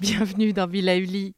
Bienvenue dans Villa Uli.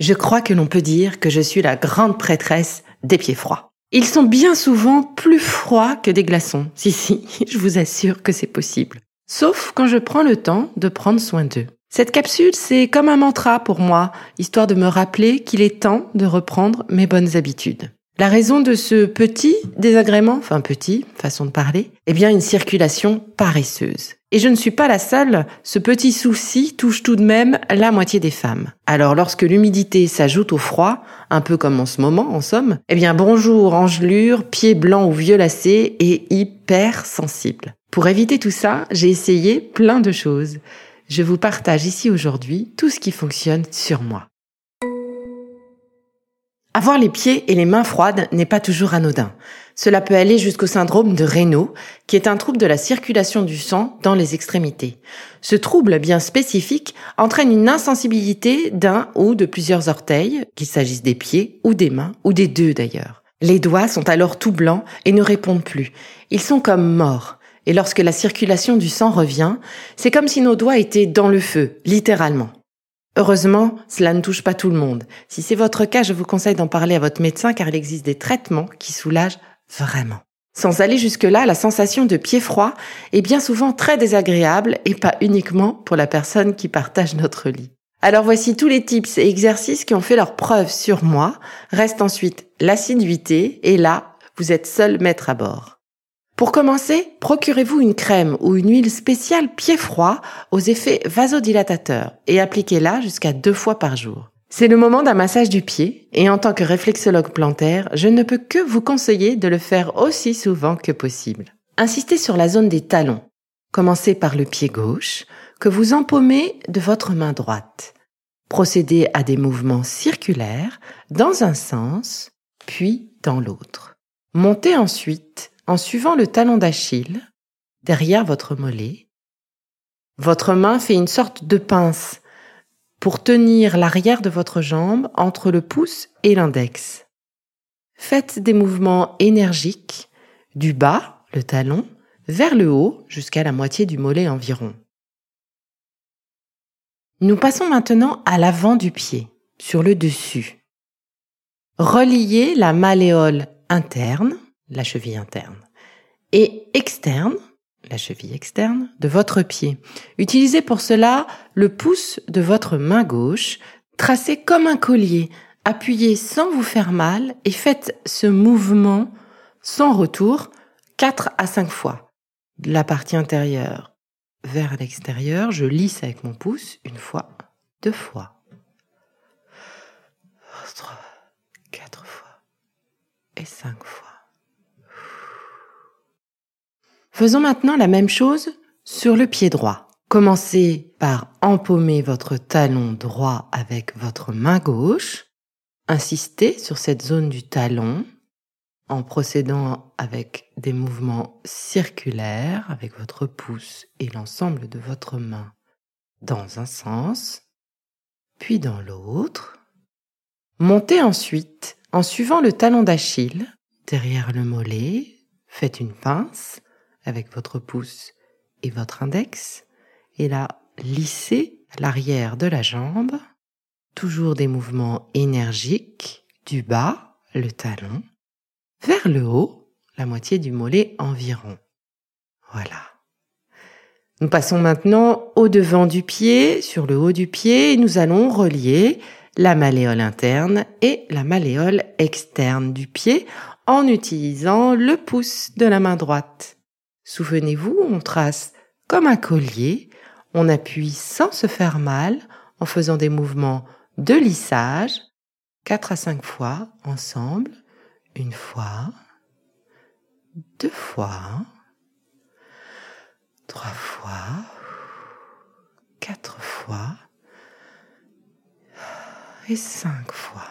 Je crois que l'on peut dire que je suis la grande prêtresse des pieds froids. Ils sont bien souvent plus froids que des glaçons. Si, si, je vous assure que c'est possible. Sauf quand je prends le temps de prendre soin d'eux. Cette capsule, c'est comme un mantra pour moi, histoire de me rappeler qu'il est temps de reprendre mes bonnes habitudes. La raison de ce petit désagrément, enfin petit, façon de parler, eh bien une circulation paresseuse. Et je ne suis pas la seule, ce petit souci touche tout de même la moitié des femmes. Alors lorsque l'humidité s'ajoute au froid, un peu comme en ce moment en somme, eh bien bonjour engelure, pieds blancs ou violacés et hyper sensible. Pour éviter tout ça, j'ai essayé plein de choses. Je vous partage ici aujourd'hui tout ce qui fonctionne sur moi. Avoir les pieds et les mains froides n'est pas toujours anodin. Cela peut aller jusqu'au syndrome de Raynaud, qui est un trouble de la circulation du sang dans les extrémités. Ce trouble bien spécifique entraîne une insensibilité d'un ou de plusieurs orteils, qu'il s'agisse des pieds ou des mains, ou des deux d'ailleurs. Les doigts sont alors tout blancs et ne répondent plus. Ils sont comme morts. Et lorsque la circulation du sang revient, c'est comme si nos doigts étaient dans le feu, littéralement. Heureusement, cela ne touche pas tout le monde. Si c'est votre cas, je vous conseille d'en parler à votre médecin car il existe des traitements qui soulagent vraiment. Sans aller jusque-là, la sensation de pied froid est bien souvent très désagréable et pas uniquement pour la personne qui partage notre lit. Alors voici tous les tips et exercices qui ont fait leur preuve sur moi. Reste ensuite l'assiduité et là, vous êtes seul maître à bord. Pour commencer, procurez-vous une crème ou une huile spéciale pied froid aux effets vasodilatateurs et appliquez-la jusqu'à deux fois par jour. C'est le moment d'un massage du pied et en tant que réflexologue plantaire, je ne peux que vous conseiller de le faire aussi souvent que possible. Insistez sur la zone des talons. Commencez par le pied gauche que vous empaumez de votre main droite. Procédez à des mouvements circulaires dans un sens puis dans l'autre. Montez ensuite en suivant le talon d'Achille, derrière votre mollet. Votre main fait une sorte de pince pour tenir l'arrière de votre jambe entre le pouce et l'index. Faites des mouvements énergiques du bas, le talon, vers le haut jusqu'à la moitié du mollet environ. Nous passons maintenant à l'avant du pied, sur le dessus. Reliez la malléole interne la cheville interne, et externe, la cheville externe, de votre pied. Utilisez pour cela le pouce de votre main gauche, tracé comme un collier, appuyez sans vous faire mal et faites ce mouvement sans retour 4 à 5 fois. La partie intérieure vers l'extérieur, je lisse avec mon pouce une fois, deux fois, trois, quatre fois et cinq fois. Faisons maintenant la même chose sur le pied droit. Commencez par empaumer votre talon droit avec votre main gauche. Insistez sur cette zone du talon en procédant avec des mouvements circulaires avec votre pouce et l'ensemble de votre main dans un sens, puis dans l'autre. Montez ensuite en suivant le talon d'Achille derrière le mollet. Faites une pince avec votre pouce et votre index, et là, lissez l'arrière de la jambe toujours des mouvements énergiques du bas, le talon, vers le haut, la moitié du mollet environ. Voilà. Nous passons maintenant au devant du pied, sur le haut du pied, et nous allons relier la malléole interne et la malléole externe du pied en utilisant le pouce de la main droite. Souvenez-vous, on trace comme un collier, on appuie sans se faire mal en faisant des mouvements de lissage, 4 à 5 fois ensemble, une fois, deux fois, trois fois, quatre fois et cinq fois.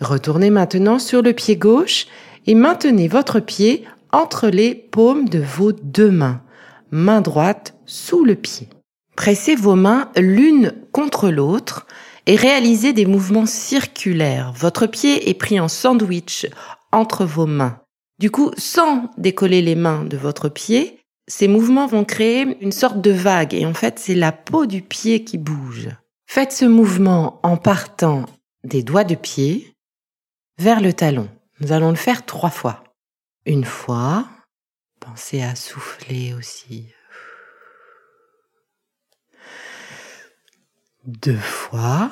Retournez maintenant sur le pied gauche et maintenez votre pied entre les paumes de vos deux mains, main droite sous le pied. Pressez vos mains l'une contre l'autre et réalisez des mouvements circulaires. Votre pied est pris en sandwich entre vos mains. Du coup, sans décoller les mains de votre pied, ces mouvements vont créer une sorte de vague et en fait, c'est la peau du pied qui bouge. Faites ce mouvement en partant des doigts de pied vers le talon. Nous allons le faire trois fois. Une fois, pensez à souffler aussi. Deux fois.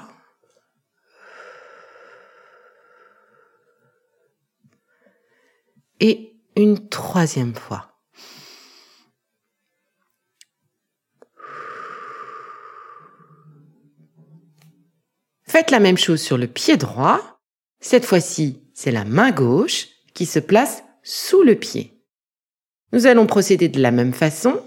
Et une troisième fois. Faites la même chose sur le pied droit. Cette fois-ci, c'est la main gauche qui se place sous le pied. Nous allons procéder de la même façon,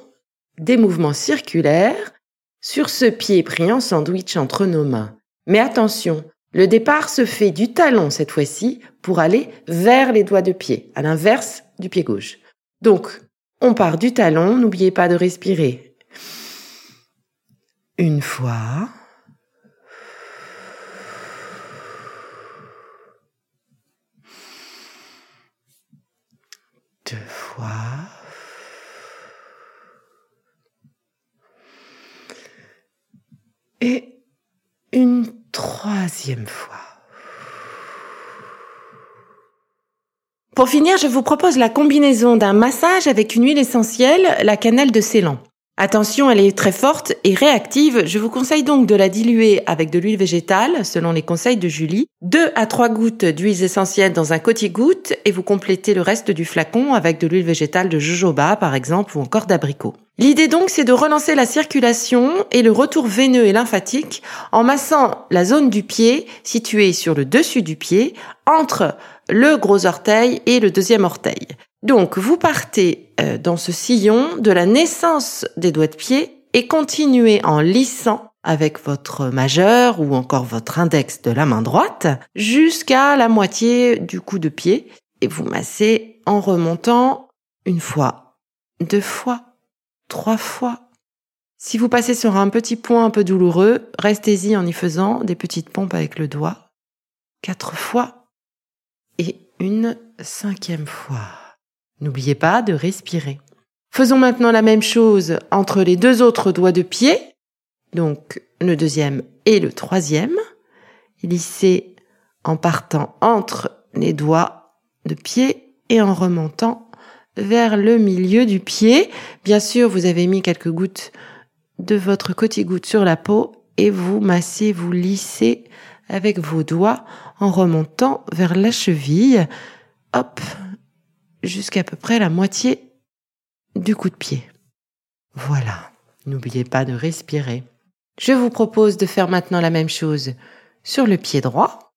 des mouvements circulaires sur ce pied pris en sandwich entre nos mains. Mais attention, le départ se fait du talon cette fois-ci pour aller vers les doigts de pied, à l'inverse du pied gauche. Donc, on part du talon, n'oubliez pas de respirer. Une fois. Fois. Et une troisième fois. Pour finir, je vous propose la combinaison d'un massage avec une huile essentielle, la cannelle de Ceylan. Attention, elle est très forte et réactive. Je vous conseille donc de la diluer avec de l'huile végétale, selon les conseils de Julie. Deux à trois gouttes d'huile essentielle dans un côté-goutte et vous complétez le reste du flacon avec de l'huile végétale de jojoba, par exemple, ou encore d'abricot. L'idée donc, c'est de relancer la circulation et le retour veineux et lymphatique en massant la zone du pied située sur le dessus du pied entre le gros orteil et le deuxième orteil. Donc, vous partez euh, dans ce sillon de la naissance des doigts de pied et continuez en lissant avec votre majeur ou encore votre index de la main droite jusqu'à la moitié du coup de pied et vous massez en remontant une fois, deux fois, trois fois. Si vous passez sur un petit point un peu douloureux, restez-y en y faisant des petites pompes avec le doigt quatre fois et une cinquième fois. N'oubliez pas de respirer. Faisons maintenant la même chose entre les deux autres doigts de pied, donc le deuxième et le troisième. Lissez en partant entre les doigts de pied et en remontant vers le milieu du pied. Bien sûr, vous avez mis quelques gouttes de votre côté-goutte sur la peau et vous massez, vous lissez avec vos doigts en remontant vers la cheville. Hop, jusqu'à peu près la moitié du coup de pied. Voilà, n'oubliez pas de respirer. Je vous propose de faire maintenant la même chose sur le pied droit.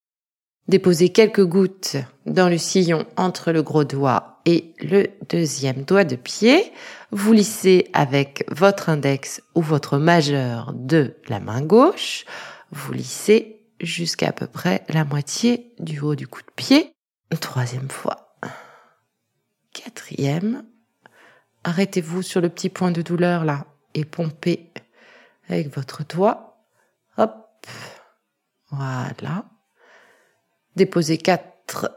Déposez quelques gouttes dans le sillon entre le gros doigt et le deuxième doigt de pied. Vous lissez avec votre index ou votre majeur de la main gauche. Vous lissez jusqu'à peu près la moitié du haut du coup de pied. troisième fois. Quatrième, arrêtez-vous sur le petit point de douleur là et pompez avec votre doigt. Hop, voilà. Déposez quatre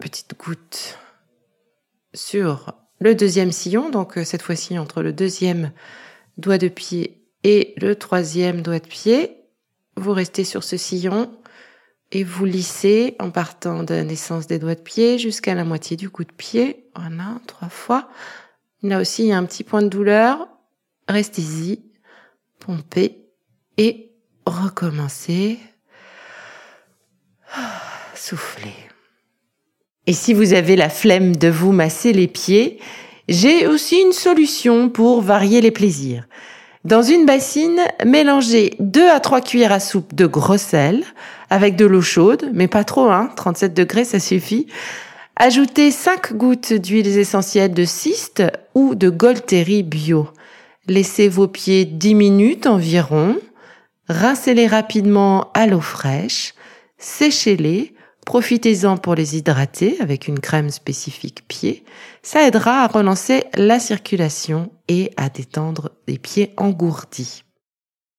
petites gouttes sur le deuxième sillon, donc euh, cette fois-ci entre le deuxième doigt de pied et le troisième doigt de pied. vous restez sur ce sillon et vous lissez en partant de la naissance des doigts de pied jusqu'à la moitié du coup de pied. Voilà, trois fois. Là aussi, il y a un petit point de douleur. Restez-y, pompez et recommencez. Soufflez. Et si vous avez la flemme de vous masser les pieds, j'ai aussi une solution pour varier les plaisirs. Dans une bassine, mélangez 2 à 3 cuillères à soupe de gros sel avec de l'eau chaude, mais pas trop, hein, 37 degrés, ça suffit. Ajoutez 5 gouttes d'huiles essentielles de cyste ou de Golteri bio. Laissez vos pieds 10 minutes environ. Rincez-les rapidement à l'eau fraîche. Séchez-les Profitez-en pour les hydrater avec une crème spécifique pied. Ça aidera à relancer la circulation et à détendre les pieds engourdis.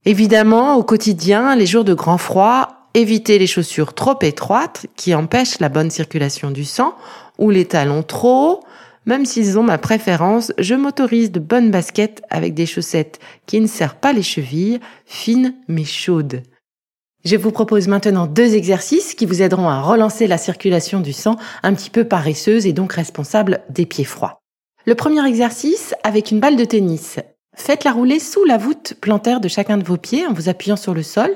Évidemment, au quotidien, les jours de grand froid, évitez les chaussures trop étroites qui empêchent la bonne circulation du sang ou les talons trop hauts. Même s'ils ont ma préférence, je m'autorise de bonnes baskets avec des chaussettes qui ne serrent pas les chevilles, fines mais chaudes. Je vous propose maintenant deux exercices qui vous aideront à relancer la circulation du sang un petit peu paresseuse et donc responsable des pieds froids. Le premier exercice avec une balle de tennis. Faites-la rouler sous la voûte plantaire de chacun de vos pieds en vous appuyant sur le sol.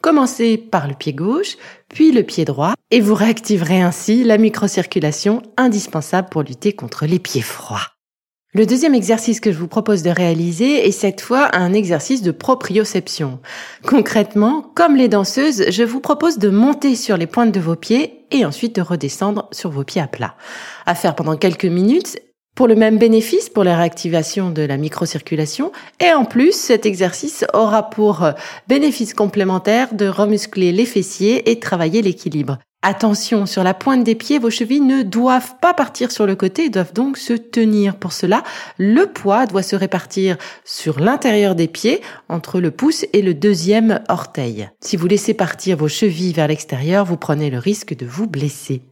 Commencez par le pied gauche, puis le pied droit, et vous réactiverez ainsi la microcirculation indispensable pour lutter contre les pieds froids. Le deuxième exercice que je vous propose de réaliser est cette fois un exercice de proprioception. Concrètement, comme les danseuses, je vous propose de monter sur les pointes de vos pieds et ensuite de redescendre sur vos pieds à plat. À faire pendant quelques minutes pour le même bénéfice, pour la réactivation de la microcirculation. Et en plus, cet exercice aura pour bénéfice complémentaire de remuscler les fessiers et travailler l'équilibre. Attention, sur la pointe des pieds, vos chevilles ne doivent pas partir sur le côté, doivent donc se tenir. Pour cela, le poids doit se répartir sur l'intérieur des pieds, entre le pouce et le deuxième orteil. Si vous laissez partir vos chevilles vers l'extérieur, vous prenez le risque de vous blesser.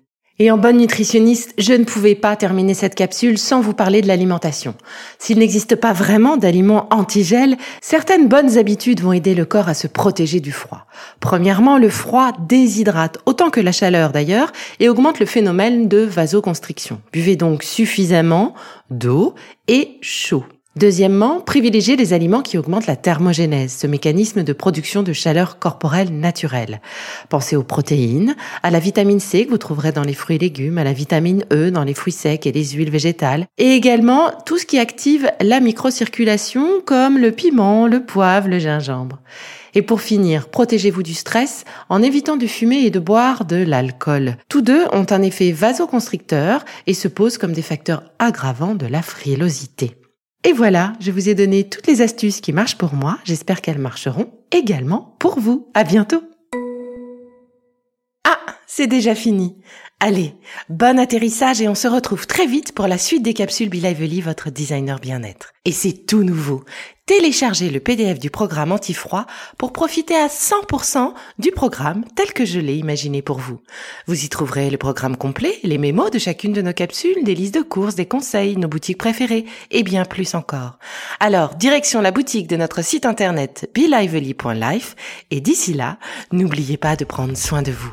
Et en bonne nutritionniste, je ne pouvais pas terminer cette capsule sans vous parler de l'alimentation. S'il n'existe pas vraiment d'aliments anti-gel, certaines bonnes habitudes vont aider le corps à se protéger du froid. Premièrement, le froid déshydrate autant que la chaleur d'ailleurs et augmente le phénomène de vasoconstriction. Buvez donc suffisamment d'eau et chaud. Deuxièmement, privilégiez les aliments qui augmentent la thermogénèse, ce mécanisme de production de chaleur corporelle naturelle. Pensez aux protéines, à la vitamine C que vous trouverez dans les fruits et légumes, à la vitamine E dans les fruits secs et les huiles végétales, et également tout ce qui active la microcirculation comme le piment, le poivre, le gingembre. Et pour finir, protégez-vous du stress en évitant de fumer et de boire de l'alcool. Tous deux ont un effet vasoconstricteur et se posent comme des facteurs aggravants de la frilosité. Et voilà, je vous ai donné toutes les astuces qui marchent pour moi. J'espère qu'elles marcheront également pour vous. À bientôt! C'est déjà fini. Allez, bon atterrissage et on se retrouve très vite pour la suite des capsules Be Lively, votre designer bien-être. Et c'est tout nouveau. Téléchargez le PDF du programme anti-froid pour profiter à 100% du programme tel que je l'ai imaginé pour vous. Vous y trouverez le programme complet, les mémos de chacune de nos capsules, des listes de courses, des conseils, nos boutiques préférées et bien plus encore. Alors, direction la boutique de notre site internet belively.life et d'ici là, n'oubliez pas de prendre soin de vous.